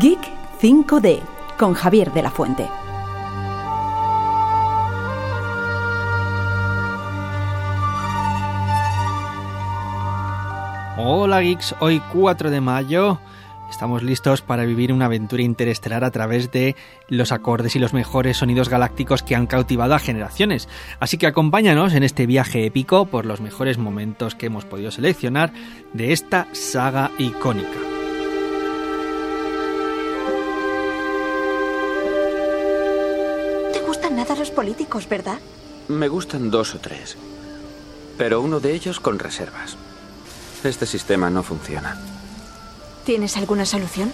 Geek 5D con Javier de la Fuente. Hola geeks, hoy 4 de mayo estamos listos para vivir una aventura interestelar a través de los acordes y los mejores sonidos galácticos que han cautivado a generaciones. Así que acompáñanos en este viaje épico por los mejores momentos que hemos podido seleccionar de esta saga icónica. Políticos, verdad? Me gustan dos o tres. Pero uno de ellos con reservas. Este sistema no funciona. ¿Tienes alguna solución?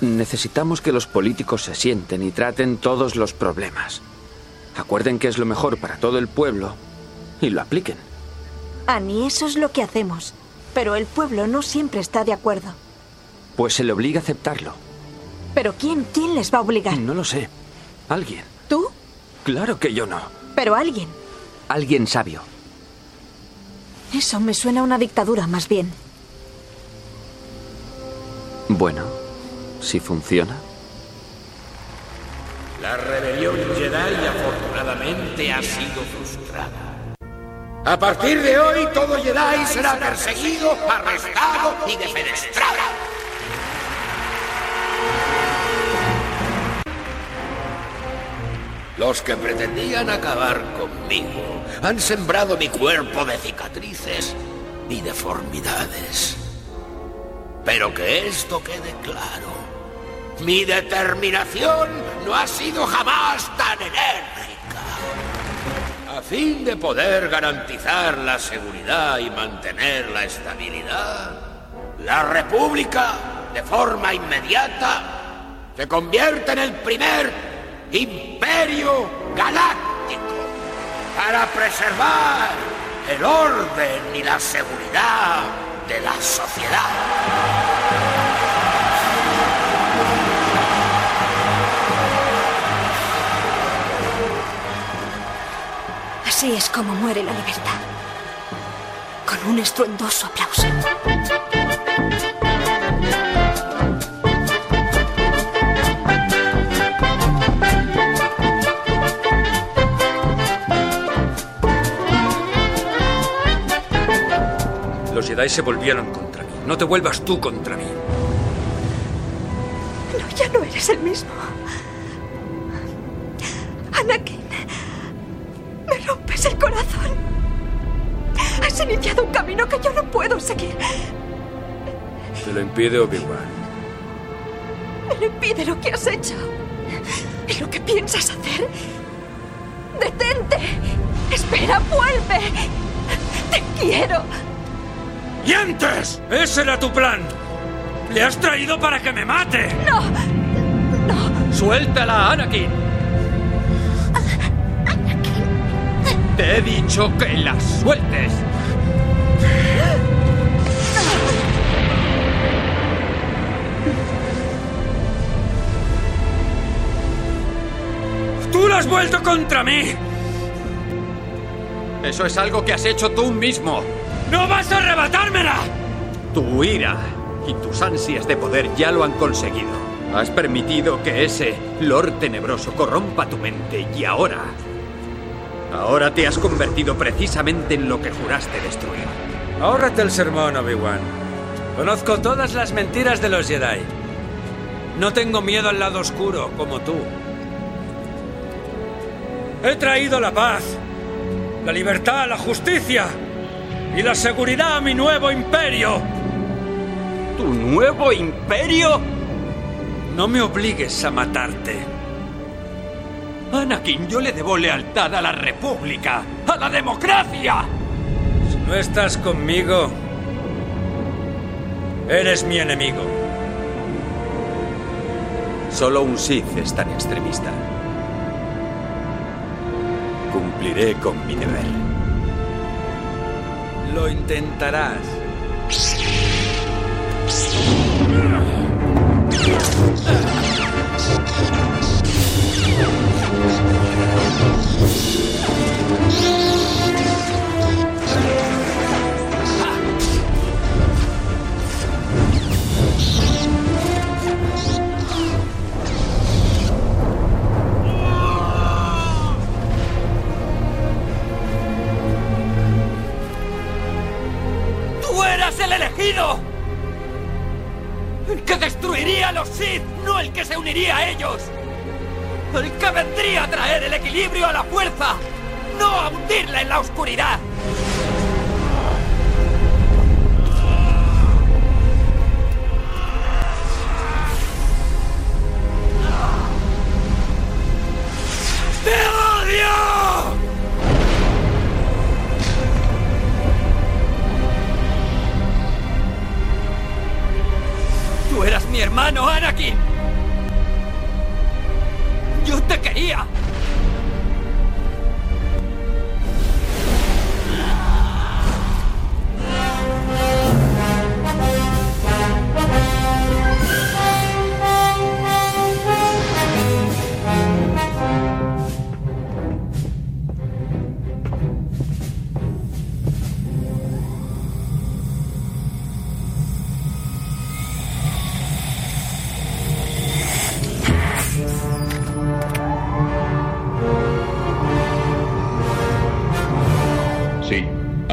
Necesitamos que los políticos se sienten y traten todos los problemas. Acuerden que es lo mejor para todo el pueblo y lo apliquen. Ani, eso es lo que hacemos. Pero el pueblo no siempre está de acuerdo. Pues se le obliga a aceptarlo. ¿Pero quién? ¿Quién les va a obligar? No lo sé. Alguien. Claro que yo no. Pero alguien. Alguien sabio. Eso me suena a una dictadura, más bien. Bueno, si funciona. La rebelión Jedi afortunadamente ha sido frustrada. A partir de hoy, todo Jedi será perseguido, arrestado y defenestrado. Los que pretendían acabar conmigo han sembrado mi cuerpo de cicatrices y deformidades. Pero que esto quede claro. Mi determinación no ha sido jamás tan enérgica. A fin de poder garantizar la seguridad y mantener la estabilidad, la República, de forma inmediata, se convierte en el primer imperio galáctico para preservar el orden y la seguridad de la sociedad. Así es como muere la libertad. Con un estruendoso aplauso. Jedi se volvieron contra mí. No te vuelvas tú contra mí. No, ya no eres el mismo. Anakin, me rompes el corazón. Has iniciado un camino que yo no puedo seguir. Te lo impide Obi-Wan. Me lo impide lo que has hecho. Y lo que piensas hacer. ¡Detente! ¡Espera, vuelve! ¡Te quiero! ¡Y antes! ¡Ese era tu plan! ¡Le has traído para que me mate! ¡No! ¡No! ¡Suéltala, Anakin! Te he dicho que la sueltes. ¡Tú la has vuelto contra mí! Eso es algo que has hecho tú mismo. ¡No vas a arrebatármela! Tu ira y tus ansias de poder ya lo han conseguido. Has permitido que ese Lord Tenebroso corrompa tu mente y ahora... Ahora te has convertido precisamente en lo que juraste destruir. Ahórrate el sermón, Obi-Wan. Conozco todas las mentiras de los Jedi. No tengo miedo al lado oscuro, como tú. He traído la paz, la libertad, la justicia y la seguridad a mi nuevo imperio. ¿Tu nuevo imperio? No me obligues a matarte. Anakin, yo le debo lealtad a la República, a la democracia. Si no estás conmigo, eres mi enemigo. Solo un Sith es tan extremista. Cumpliré con mi deber. Lo intentarás. Elegido. El que destruiría a los Sith, no el que se uniría a ellos. El que vendría a traer el equilibrio a la fuerza, no a hundirla en la oscuridad.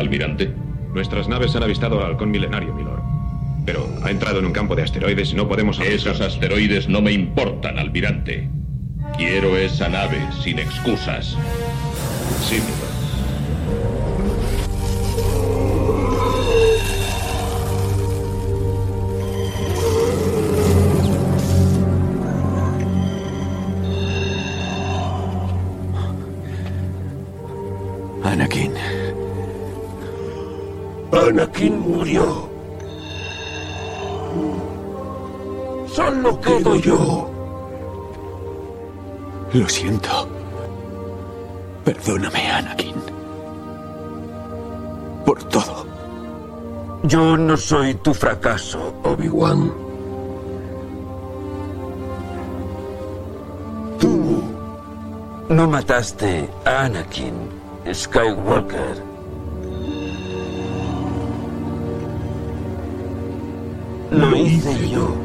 Almirante. Nuestras naves han avistado al halcón milenario, milord. Pero ha entrado en un campo de asteroides y no podemos... Esos asteroides no me importan, almirante. Quiero esa nave sin excusas. Sí, milord. Anakin murió. Solo quedo yo. Lo siento. Perdóname, Anakin. Por todo. Yo no soy tu fracaso, Obi-Wan. Tú no mataste a Anakin Skywalker. Lo hice yo.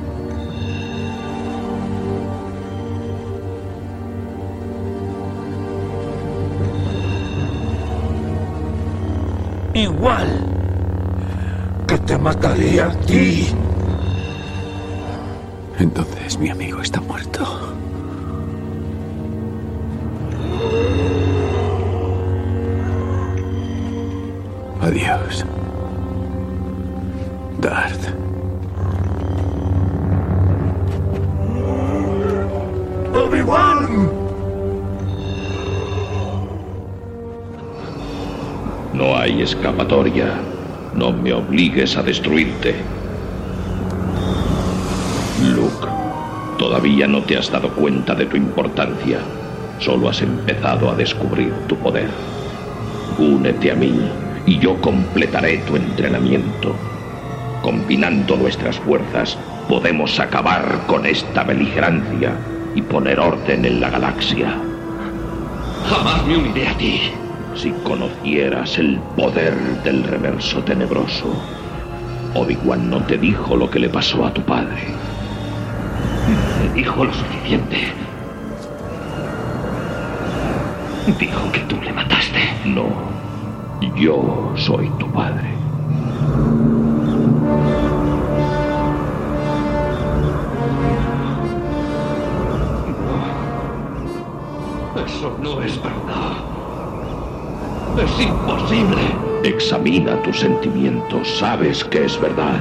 Igual que te mataré a ti. Entonces mi amigo está muerto. Adiós. Darth. Escapatoria. No me obligues a destruirte. Luke, todavía no te has dado cuenta de tu importancia. Solo has empezado a descubrir tu poder. Únete a mí y yo completaré tu entrenamiento. Combinando nuestras fuerzas, podemos acabar con esta beligerancia y poner orden en la galaxia. Jamás me uniré a ti. Si conocieras el poder del reverso tenebroso, Obi-Wan no te dijo lo que le pasó a tu padre. Me dijo lo suficiente. Dijo que tú le mataste. No. Yo soy tu padre. Eso no es verdad. Es imposible. Examina tus sentimientos. Sabes que es verdad.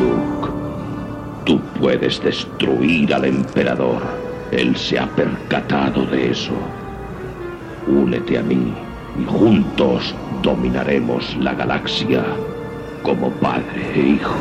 Luke, tú puedes destruir al emperador. Él se ha percatado de eso. Únete a mí y juntos dominaremos la galaxia como padre e hijo.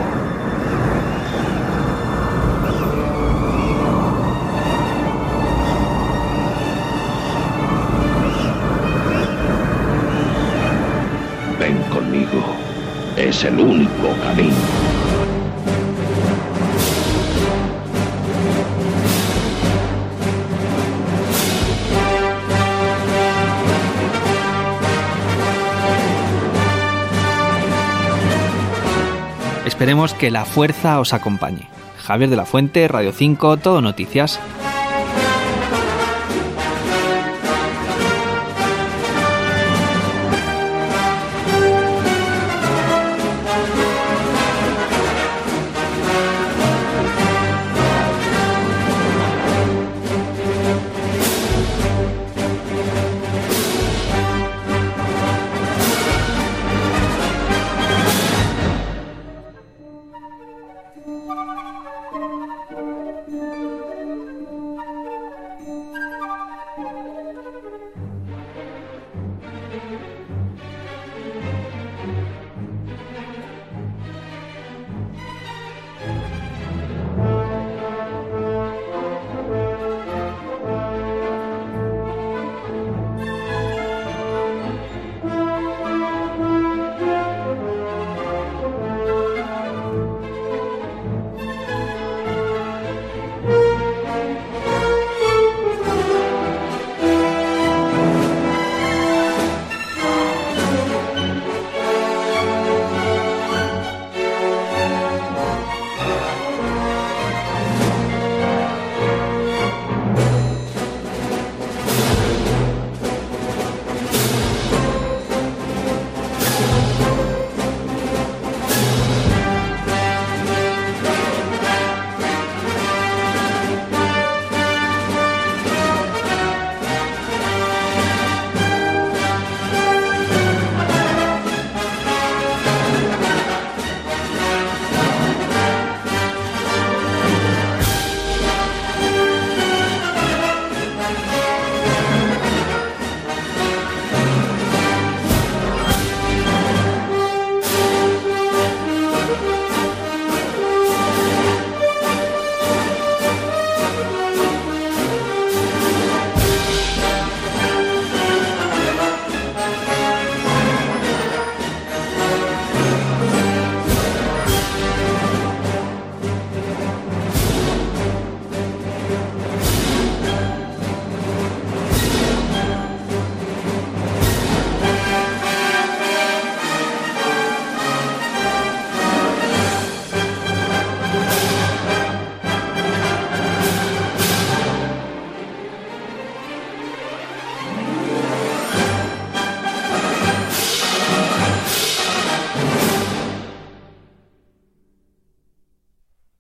Esperemos que la fuerza os acompañe. Javier de la Fuente, Radio 5, Todo Noticias.